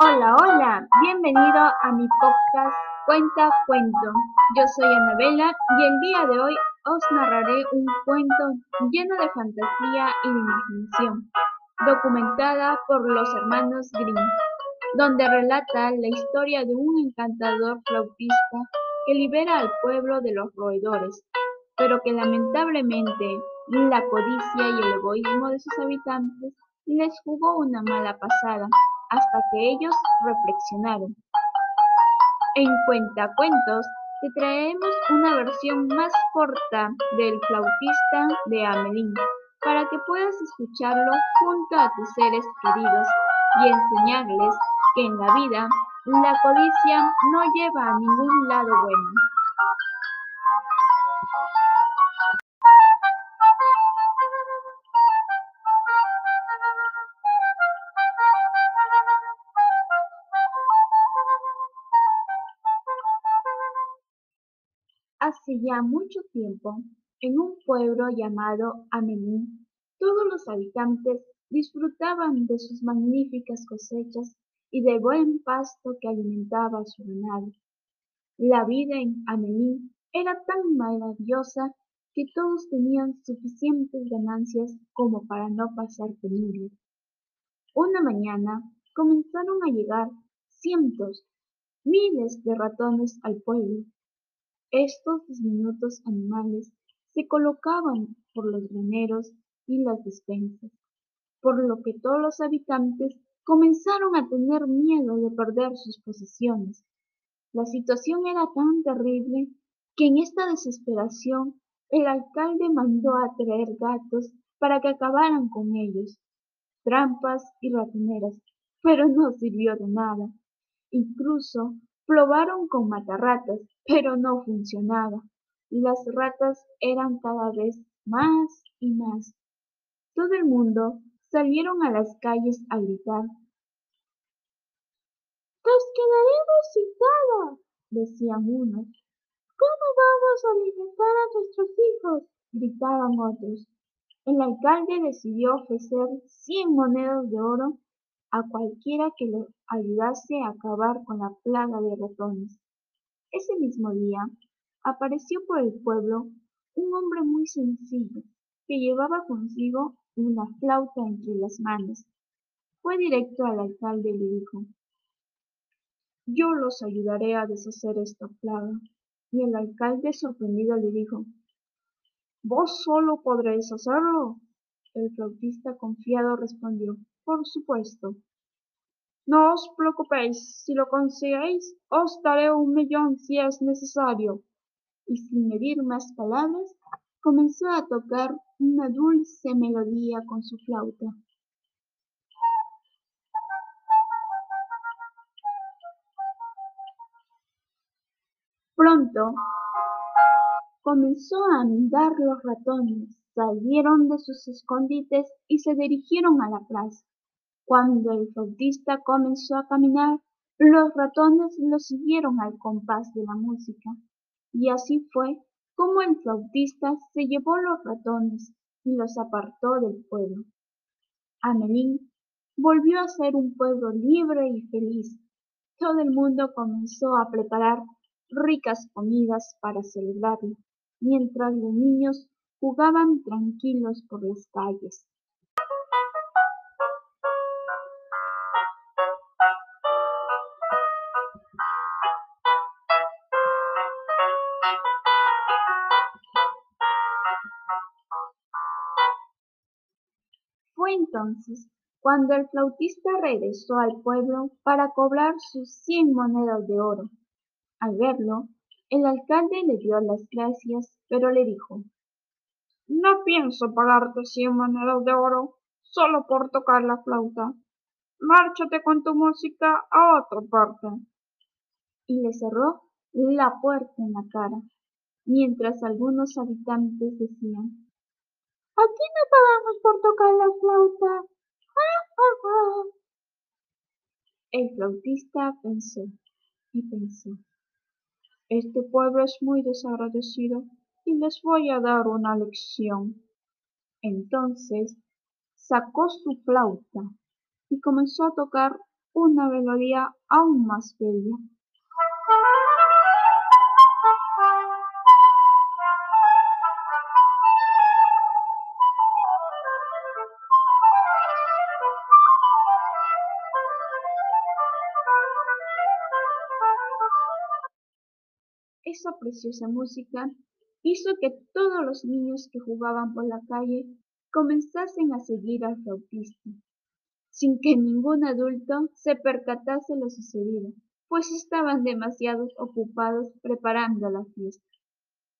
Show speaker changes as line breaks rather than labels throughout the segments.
Hola, hola, bienvenido a mi podcast Cuenta Cuento. Yo soy Anabela y el día de hoy os narraré un cuento lleno de fantasía y de imaginación, documentada por los hermanos Grimm, donde relata la historia de un encantador flautista que libera al pueblo de los roedores, pero que lamentablemente la codicia y el egoísmo de sus habitantes les jugó una mala pasada hasta que ellos reflexionaron. En Cuentacuentos te traemos una versión más corta del flautista de Amelín para que puedas escucharlo junto a tus seres queridos y enseñarles que en la vida la codicia no lleva a ningún lado bueno. Ya mucho tiempo, en un pueblo llamado Amelín, todos los habitantes disfrutaban de sus magníficas cosechas y del buen pasto que alimentaba su ganado. La vida en Amelín era tan maravillosa que todos tenían suficientes ganancias como para no pasar peligro. Una mañana comenzaron a llegar cientos, miles de ratones al pueblo estos diminutos animales se colocaban por los graneros y las despensas, por lo que todos los habitantes comenzaron a tener miedo de perder sus posesiones. La situación era tan terrible que en esta desesperación el alcalde mandó a traer gatos para que acabaran con ellos, trampas y ratoneras, pero no sirvió de nada. Incluso Probaron con matarratas, pero no funcionaba. Las ratas eran cada vez más y más. Todo el mundo salieron a las calles a gritar. ¡Nos quedaremos sin nada! decían unos. ¿Cómo vamos a alimentar a nuestros hijos? gritaban otros. El alcalde decidió ofrecer cien monedas de oro a cualquiera que lo ayudase a acabar con la plaga de ratones. Ese mismo día apareció por el pueblo un hombre muy sencillo que llevaba consigo una flauta entre las manos. Fue directo al alcalde y le dijo, Yo los ayudaré a deshacer esta plaga. Y el alcalde sorprendido le dijo, ¿Vos solo podréis hacerlo? El flautista confiado respondió, por supuesto. No os preocupéis, si lo conseguís, os daré un millón si es necesario. Y sin medir más palabras, comenzó a tocar una dulce melodía con su flauta. Pronto comenzó a andar los ratones salieron de sus escondites y se dirigieron a la plaza. Cuando el flautista comenzó a caminar, los ratones lo siguieron al compás de la música. Y así fue como el flautista se llevó los ratones y los apartó del pueblo. Amelín volvió a ser un pueblo libre y feliz. Todo el mundo comenzó a preparar ricas comidas para celebrarlo, mientras los niños jugaban tranquilos por las calles. Entonces cuando el flautista regresó al pueblo para cobrar sus cien monedas de oro. Al verlo, el alcalde le dio las gracias, pero le dijo no pienso pagarte cien monedas de oro solo por tocar la flauta. Márchate con tu música a otra parte. Y le cerró la puerta en la cara, mientras algunos habitantes decían, Aquí no pagamos por tocar la flauta. El flautista pensó y pensó, este pueblo es muy desagradecido y les voy a dar una lección. Entonces sacó su flauta y comenzó a tocar una melodía aún más bella. Preciosa música hizo que todos los niños que jugaban por la calle comenzasen a seguir al flautista, sin que ningún adulto se percatase lo sucedido, pues estaban demasiado ocupados preparando la fiesta.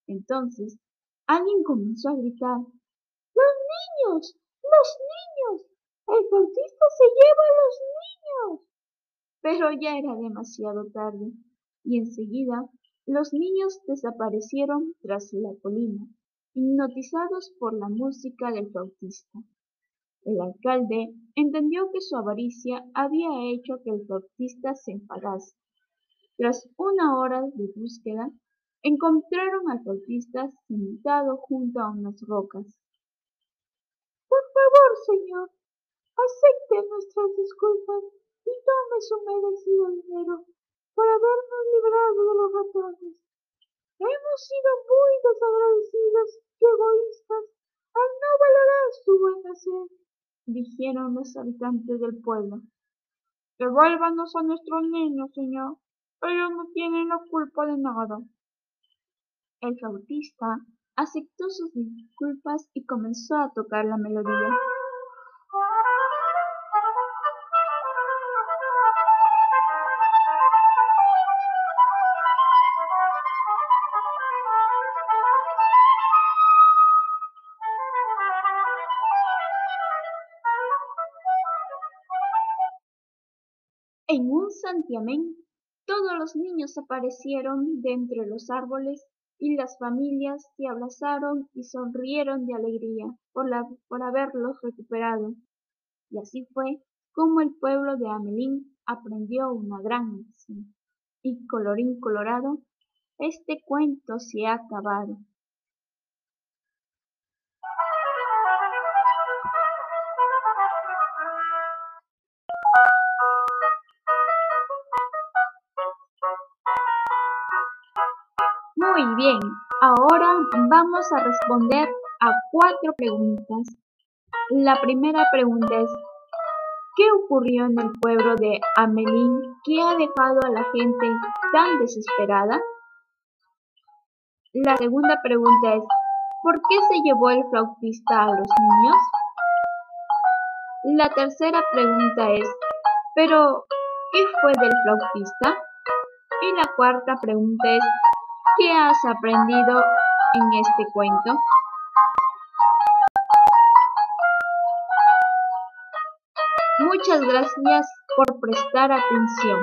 Entonces, alguien comenzó a gritar, ¡Los niños! ¡Los niños! ¡El flautista se lleva a los niños! Pero ya era demasiado tarde, y enseguida los niños desaparecieron tras la colina, hipnotizados por la música del flautista. El alcalde entendió que su avaricia había hecho que el flautista se enfadase. Tras una hora de búsqueda, encontraron al flautista sentado junto a unas rocas. Por favor, señor, acepte nuestras disculpas y tome su merecido dinero por habernos librado de los ratones. Hemos sido muy desagradecidos y egoístas al no valorar su buen hacer, dijeron los habitantes del pueblo. Devuélvanos a nuestros niños, señor. Ellos no tienen la culpa de nada. El flautista aceptó sus disculpas y comenzó a tocar la melodía. En un santiamén, todos los niños aparecieron de entre los árboles y las familias se abrazaron y sonrieron de alegría por, por haberlos recuperado. Y así fue como el pueblo de Amelín aprendió una gran lección. Y colorín colorado, este cuento se ha acabado. Muy bien, ahora vamos a responder a cuatro preguntas. La primera pregunta es, ¿qué ocurrió en el pueblo de Amelín que ha dejado a la gente tan desesperada? La segunda pregunta es, ¿por qué se llevó el flautista a los niños? La tercera pregunta es, ¿pero qué fue del flautista? Y la cuarta pregunta es, ¿Qué has aprendido en este cuento? Muchas gracias por prestar atención.